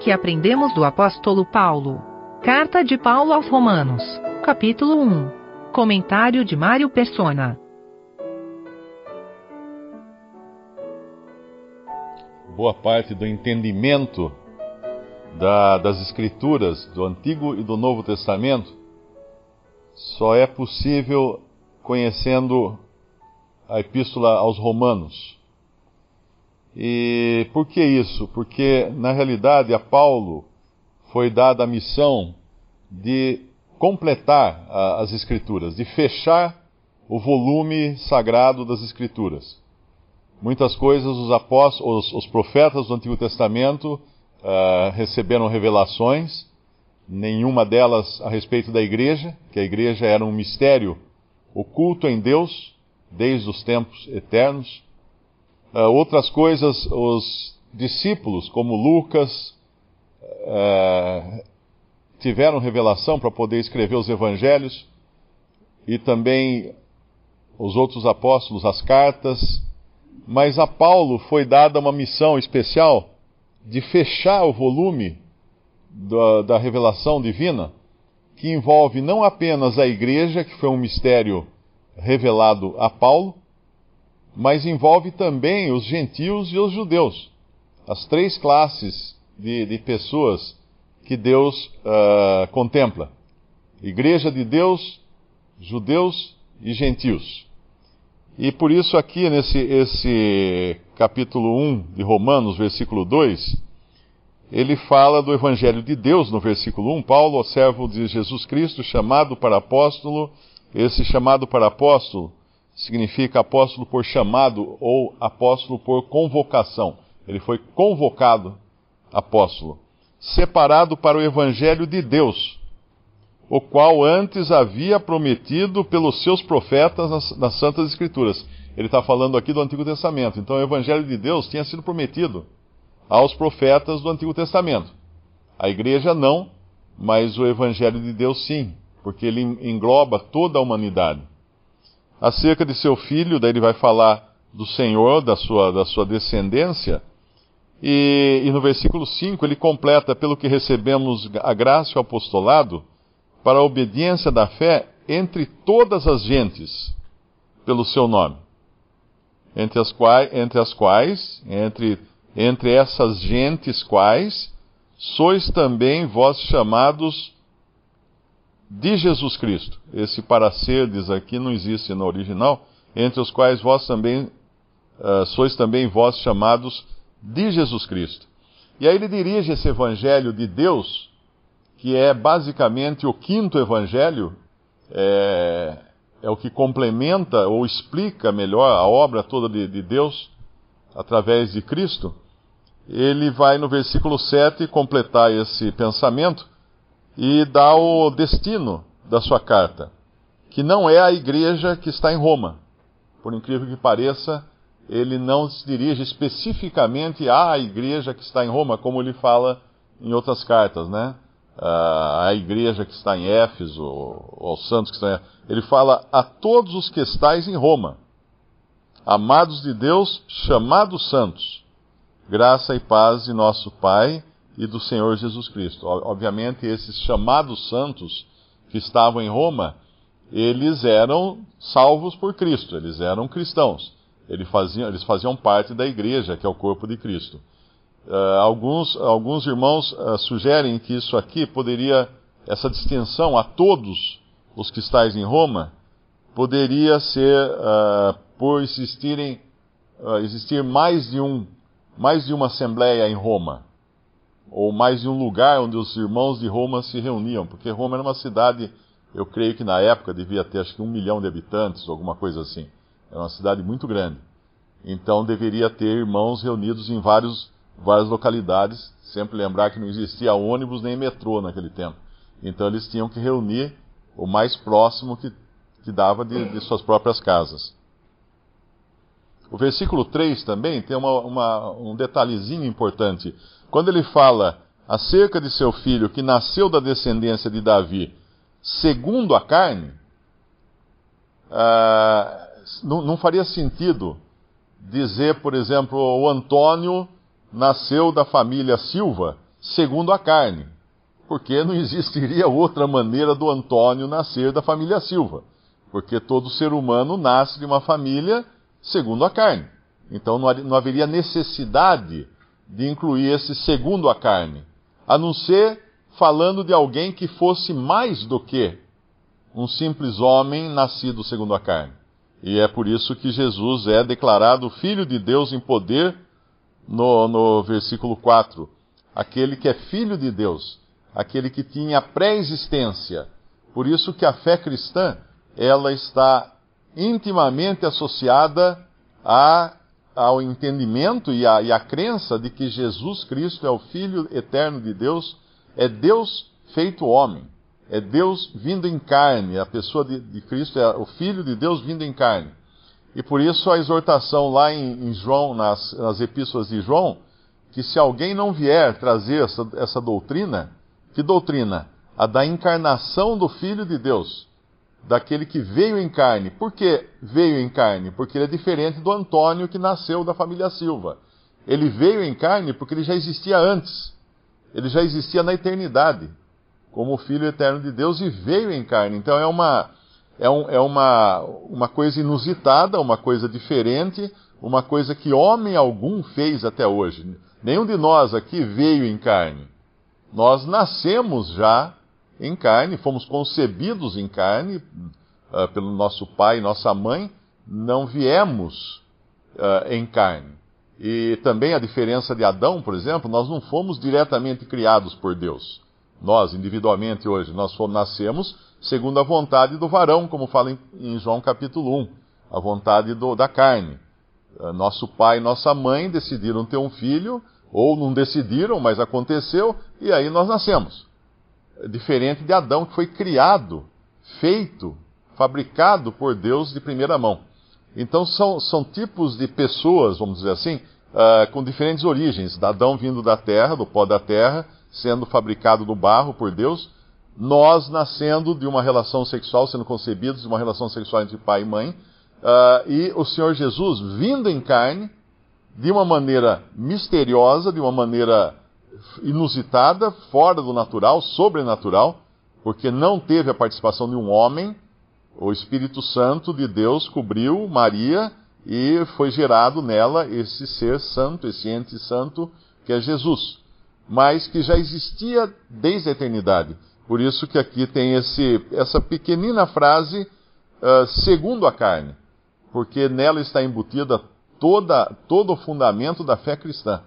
que aprendemos do apóstolo Paulo. Carta de Paulo aos Romanos, capítulo 1. Comentário de Mário Persona. Boa parte do entendimento da, das Escrituras, do Antigo e do Novo Testamento, só é possível conhecendo a Epístola aos Romanos. E por que isso? Porque, na realidade, a Paulo foi dada a missão de completar a, as Escrituras, de fechar o volume sagrado das Escrituras. Muitas coisas os apóstolos, os, os profetas do Antigo Testamento uh, receberam revelações, nenhuma delas a respeito da igreja, que a igreja era um mistério oculto em Deus desde os tempos eternos. Uh, outras coisas, os discípulos, como Lucas, uh, tiveram revelação para poder escrever os evangelhos, e também os outros apóstolos, as cartas, mas a Paulo foi dada uma missão especial de fechar o volume da, da revelação divina, que envolve não apenas a igreja, que foi um mistério revelado a Paulo, mas envolve também os gentios e os judeus, as três classes de, de pessoas que Deus uh, contempla: Igreja de Deus, judeus e gentios. E por isso, aqui nesse esse capítulo 1 de Romanos, versículo 2, ele fala do Evangelho de Deus no versículo 1. Paulo, servo de Jesus Cristo, chamado para apóstolo. Esse chamado para apóstolo significa apóstolo por chamado ou apóstolo por convocação. Ele foi convocado apóstolo, separado para o evangelho de Deus, o qual antes havia prometido pelos seus profetas nas, nas Santas Escrituras. Ele está falando aqui do Antigo Testamento. Então o evangelho de Deus tinha sido prometido aos profetas do Antigo Testamento. A igreja não, mas o evangelho de Deus sim, porque ele engloba toda a humanidade acerca de seu filho, daí ele vai falar do Senhor, da sua, da sua descendência, e, e no versículo 5 ele completa: pelo que recebemos a graça e o apostolado, para a obediência da fé entre todas as gentes, pelo seu nome. Entre as quais, entre, as quais, entre, entre essas gentes quais, sois também vós chamados de Jesus Cristo. Esse para serdes aqui não existe no original, entre os quais vós também uh, sois também vós chamados de Jesus Cristo. E aí ele dirige esse evangelho de Deus, que é basicamente o quinto evangelho, é, é o que complementa ou explica melhor a obra toda de, de Deus através de Cristo. Ele vai no versículo 7 completar esse pensamento e dá o destino da sua carta, que não é a igreja que está em Roma. Por incrível que pareça, ele não se dirige especificamente à igreja que está em Roma, como ele fala em outras cartas, né? A igreja que está em Éfeso, ou aos santos que estão em Éfeso. Ele fala a todos os que estáis em Roma, amados de Deus, chamados santos, graça e paz de nosso Pai e do Senhor Jesus Cristo. Obviamente, esses chamados santos que estavam em Roma, eles eram salvos por Cristo, eles eram cristãos. Eles faziam, eles faziam parte da igreja, que é o corpo de Cristo. Uh, alguns, alguns irmãos uh, sugerem que isso aqui poderia, essa distinção a todos os que em Roma, poderia ser uh, por existirem, existir mais de, um, mais de uma assembleia em Roma ou mais de um lugar onde os irmãos de Roma se reuniam, porque Roma era uma cidade, eu creio que na época devia ter acho que um milhão de habitantes, alguma coisa assim. Era uma cidade muito grande. Então deveria ter irmãos reunidos em vários, várias localidades. Sempre lembrar que não existia ônibus nem metrô naquele tempo. Então eles tinham que reunir o mais próximo que, que dava de, de suas próprias casas. O versículo 3 também tem uma, uma, um detalhezinho importante. Quando ele fala acerca de seu filho que nasceu da descendência de Davi, segundo a carne, ah, não, não faria sentido dizer, por exemplo, o Antônio nasceu da família Silva segundo a carne, porque não existiria outra maneira do Antônio nascer da família Silva, porque todo ser humano nasce de uma família segundo a carne. Então não haveria necessidade de incluir esse segundo a carne, a não ser falando de alguém que fosse mais do que um simples homem nascido segundo a carne. E é por isso que Jesus é declarado Filho de Deus em poder no, no versículo 4. Aquele que é Filho de Deus, aquele que tinha pré-existência. Por isso que a fé cristã, ela está intimamente associada a, ao entendimento e à, e à crença de que Jesus Cristo é o Filho eterno de Deus, é Deus feito homem. É Deus vindo em carne, a pessoa de, de Cristo é o Filho de Deus vindo em carne. E por isso a exortação lá em, em João, nas, nas, epístolas de João, que se alguém não vier trazer essa, essa doutrina, que doutrina? A da encarnação do Filho de Deus, daquele que veio em carne. Por que veio em carne? Porque ele é diferente do Antônio que nasceu da família Silva. Ele veio em carne porque ele já existia antes. Ele já existia na eternidade como Filho eterno de Deus e veio em carne. Então é uma, é, um, é uma, uma coisa inusitada, uma coisa diferente, uma coisa que homem algum fez até hoje. Nenhum de nós aqui veio em carne. Nós nascemos já em carne, fomos concebidos em carne uh, pelo nosso pai e nossa mãe, não viemos uh, em carne. E também a diferença de Adão, por exemplo, nós não fomos diretamente criados por Deus nós individualmente hoje, nós fomos, nascemos segundo a vontade do varão, como fala em, em João capítulo 1, a vontade do, da carne. Ah, nosso pai e nossa mãe decidiram ter um filho, ou não decidiram, mas aconteceu, e aí nós nascemos. Diferente de Adão, que foi criado, feito, fabricado por Deus de primeira mão. Então são, são tipos de pessoas, vamos dizer assim, uh, com diferentes origens. Adão vindo da terra, do pó da terra, sendo fabricado no barro por Deus, nós nascendo de uma relação sexual, sendo concebidos de uma relação sexual entre pai e mãe, uh, e o Senhor Jesus vindo em carne, de uma maneira misteriosa, de uma maneira inusitada, fora do natural, sobrenatural, porque não teve a participação de um homem, o Espírito Santo de Deus cobriu Maria e foi gerado nela esse ser santo, esse ente santo que é Jesus mas que já existia desde a eternidade. Por isso que aqui tem esse, essa pequenina frase, uh, segundo a carne, porque nela está embutida toda, todo o fundamento da fé cristã,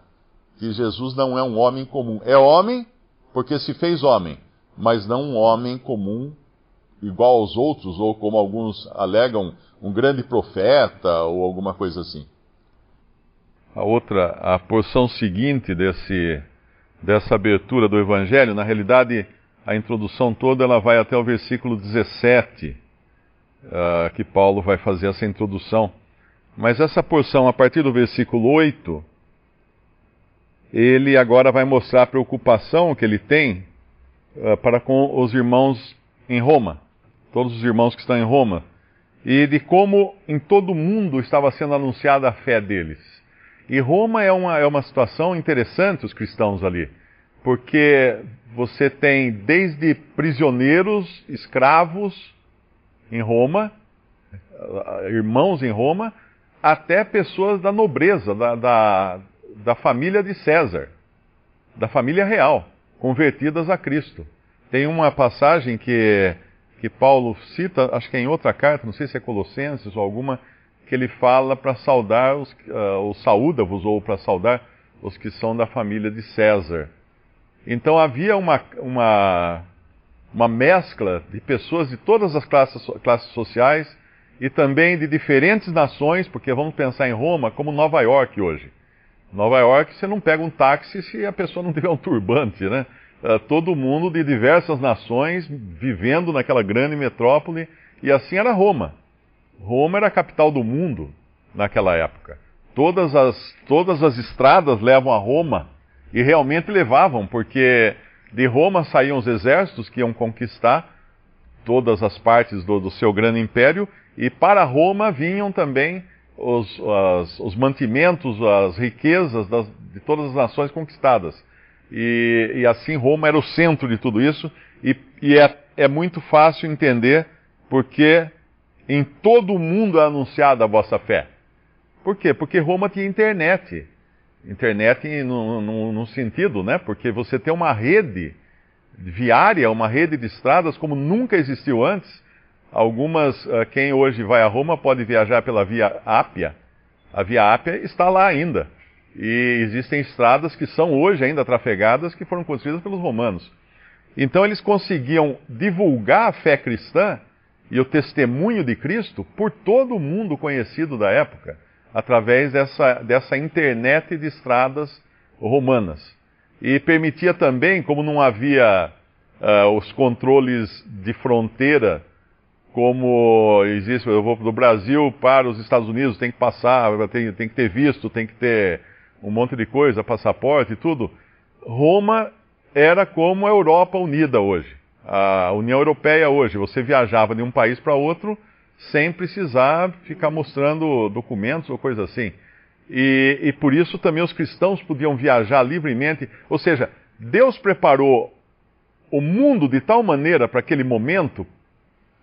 que Jesus não é um homem comum. É homem porque se fez homem, mas não um homem comum igual aos outros, ou como alguns alegam, um grande profeta ou alguma coisa assim. A outra, a porção seguinte desse dessa abertura do Evangelho, na realidade, a introdução toda ela vai até o versículo 17, uh, ah, que Paulo vai fazer essa introdução. Mas essa porção, a partir do versículo 8, ele agora vai mostrar a preocupação que ele tem uh, para com os irmãos em Roma, todos os irmãos que estão em Roma, e de como em todo o mundo estava sendo anunciada a fé deles. E Roma é uma, é uma situação interessante, os cristãos ali, porque você tem desde prisioneiros, escravos em Roma, irmãos em Roma, até pessoas da nobreza, da, da, da família de César, da família real, convertidas a Cristo. Tem uma passagem que, que Paulo cita, acho que é em outra carta, não sei se é Colossenses ou alguma, que ele fala para saudar os, uh, ou saúda-vos, ou para saudar os que são da família de César. Então havia uma, uma, uma mescla de pessoas de todas as classes, classes sociais e também de diferentes nações, porque vamos pensar em Roma como Nova York hoje. Nova York, você não pega um táxi se a pessoa não tiver um turbante, né? Uh, todo mundo de diversas nações vivendo naquela grande metrópole, e assim era Roma. Roma era a capital do mundo naquela época. Todas as, todas as estradas levam a Roma, e realmente levavam, porque de Roma saíam os exércitos que iam conquistar todas as partes do, do seu grande império, e para Roma vinham também os, as, os mantimentos, as riquezas das, de todas as nações conquistadas. E, e assim Roma era o centro de tudo isso, e, e é, é muito fácil entender porque em todo o mundo é anunciada a vossa fé. Por quê? Porque Roma tinha internet. Internet no, sentido, né? Porque você tem uma rede viária, uma rede de estradas como nunca existiu antes. Algumas, ah, quem hoje vai a Roma pode viajar pela Via Ápia. A Via Ápia está lá ainda. E existem estradas que são hoje ainda trafegadas que foram construídas pelos romanos. Então eles conseguiam divulgar a fé cristã e o testemunho de Cristo por todo o mundo conhecido da época, através dessa, dessa internet de estradas romanas. E permitia também, como não havia uh, os controles de fronteira, como existe, eu vou do Brasil para os Estados Unidos, tem que passar, tem, tem que ter visto, tem que ter um monte de coisa, passaporte e tudo. Roma era como a Europa unida hoje a União Europeia hoje, você viajava de um país para outro sem precisar ficar mostrando documentos ou coisa assim. E, e, por isso também os cristãos podiam viajar livremente. Ou seja, Deus preparou o mundo de tal maneira para aquele momento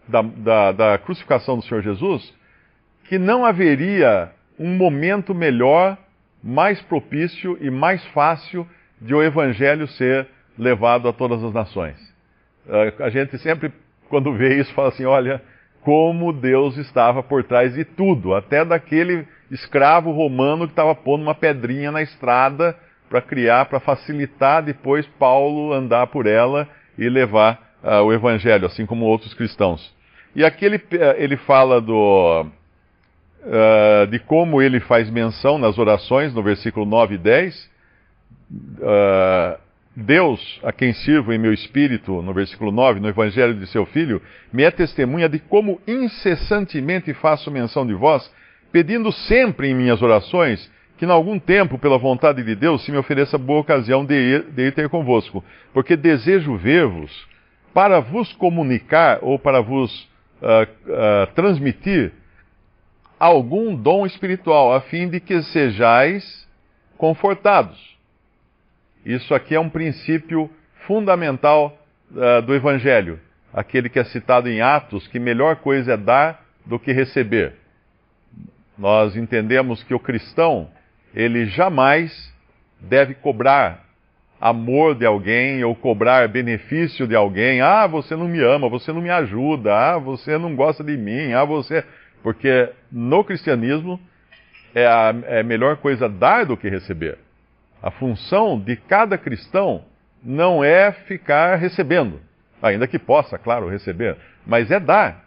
da, da, da crucificação do Senhor Jesus que não haveria um momento melhor, mais propício e mais fácil de o evangelho ser levado a todas as nações. A gente sempre, quando vê isso, fala assim: olha, como Deus estava por trás de tudo, até daquele escravo romano que estava pondo uma pedrinha na estrada para criar, para facilitar depois Paulo andar por ela e levar uh, o evangelho, assim como outros cristãos. E aqui ele, eh, ele fala do, uh, de como ele faz menção nas orações, no versículo 9 e 10. Uh, Deus, a quem sirvo em meu espírito, no versículo 9, no Evangelho de seu Filho, me é testemunha de como incessantemente faço menção de vós, pedindo sempre em minhas orações que, em algum tempo, pela vontade de Deus, se me ofereça boa ocasião de ir, de ir ter convosco, porque desejo ver-vos para vos comunicar ou para vos uh, uh, transmitir algum dom espiritual, a fim de que sejais confortados. Isso aqui é um princípio fundamental uh, do Evangelho, aquele que é citado em Atos, que melhor coisa é dar do que receber. Nós entendemos que o cristão, ele jamais deve cobrar amor de alguém ou cobrar benefício de alguém. Ah, você não me ama, você não me ajuda, ah, você não gosta de mim, ah, você. Porque no cristianismo é a é melhor coisa dar do que receber. A função de cada cristão não é ficar recebendo, ainda que possa, claro, receber, mas é dar.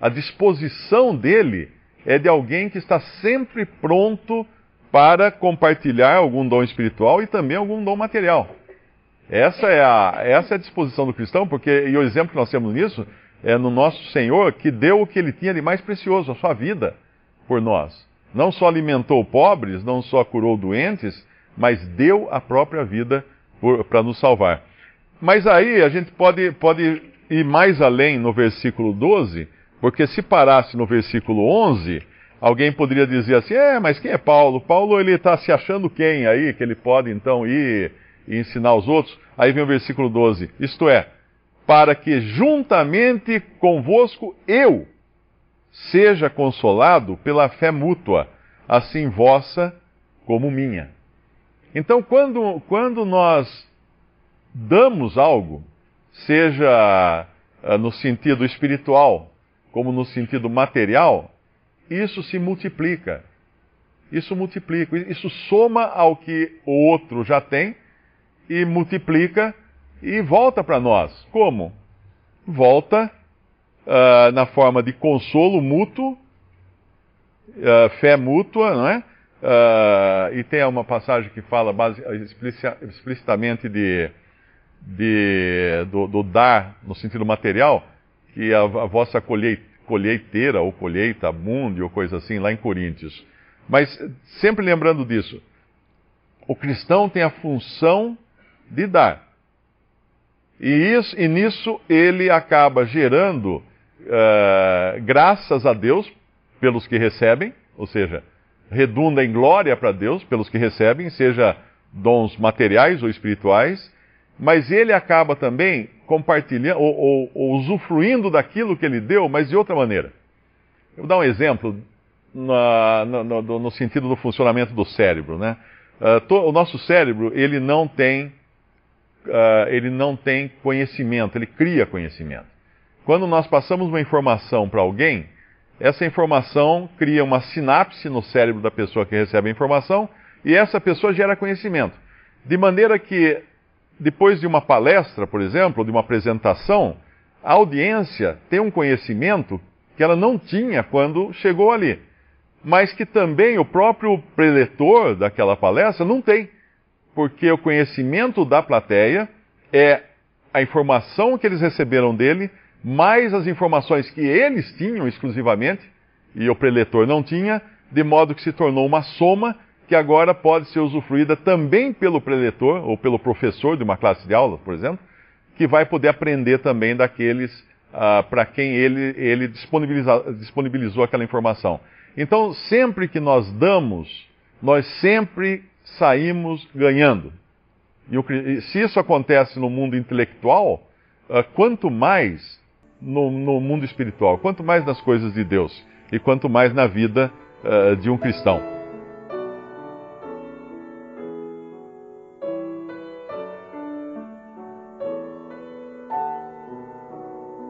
A disposição dele é de alguém que está sempre pronto para compartilhar algum dom espiritual e também algum dom material. Essa é a, essa é a disposição do cristão, porque e o exemplo que nós temos nisso é no nosso Senhor que deu o que ele tinha de mais precioso, a sua vida, por nós. Não só alimentou pobres, não só curou doentes, mas deu a própria vida para nos salvar. Mas aí a gente pode, pode ir mais além no versículo 12, porque se parasse no versículo 11, alguém poderia dizer assim: é, mas quem é Paulo? Paulo ele está se achando quem aí, que ele pode então ir e ensinar os outros? Aí vem o versículo 12: isto é, para que juntamente convosco eu seja consolado pela fé mútua, assim vossa como minha. Então, quando, quando nós damos algo, seja uh, no sentido espiritual como no sentido material, isso se multiplica. Isso multiplica, isso soma ao que o outro já tem e multiplica e volta para nós. Como? Volta uh, na forma de consolo mútuo, uh, fé mútua, não é? Uh, e tem uma passagem que fala base, explicitamente de, de do, do, dar no sentido material, que a, a vossa colheiteira ou colheita abunde ou coisa assim, lá em Coríntios. Mas sempre lembrando disso, o cristão tem a função de dar. E, isso, e nisso ele acaba gerando uh, graças a Deus pelos que recebem, ou seja, redunda em glória para Deus pelos que recebem, seja dons materiais ou espirituais, mas ele acaba também compartilhando ou, ou, ou usufruindo daquilo que ele deu, mas de outra maneira. Eu vou dar um exemplo na, no, no, no, sentido do funcionamento do cérebro, né? Uh, to, o nosso cérebro ele não tem uh, ele não tem conhecimento, ele cria conhecimento. Quando nós passamos uma informação para alguém, essa informação cria uma sinapse no cérebro da pessoa que recebe a informação e essa pessoa gera conhecimento. De maneira que, depois de uma palestra, por exemplo, de uma apresentação, a audiência tem um conhecimento que ela não tinha quando chegou ali, mas que também o próprio preletor daquela palestra não tem, porque o conhecimento da plateia é a informação que eles receberam dele, mais as informações que eles tinham exclusivamente, e o preletor não tinha, de modo que se tornou uma soma que agora pode ser usufruída também pelo preletor ou pelo professor de uma classe de aula, por exemplo, que vai poder aprender também daqueles uh, para quem ele, ele disponibilizou aquela informação. Então, sempre que nós damos, nós sempre saímos ganhando. E se isso acontece no mundo intelectual, uh, quanto mais no, no, mundo espiritual, quanto mais nas coisas de Deus e quanto mais na vida uh, de um cristão.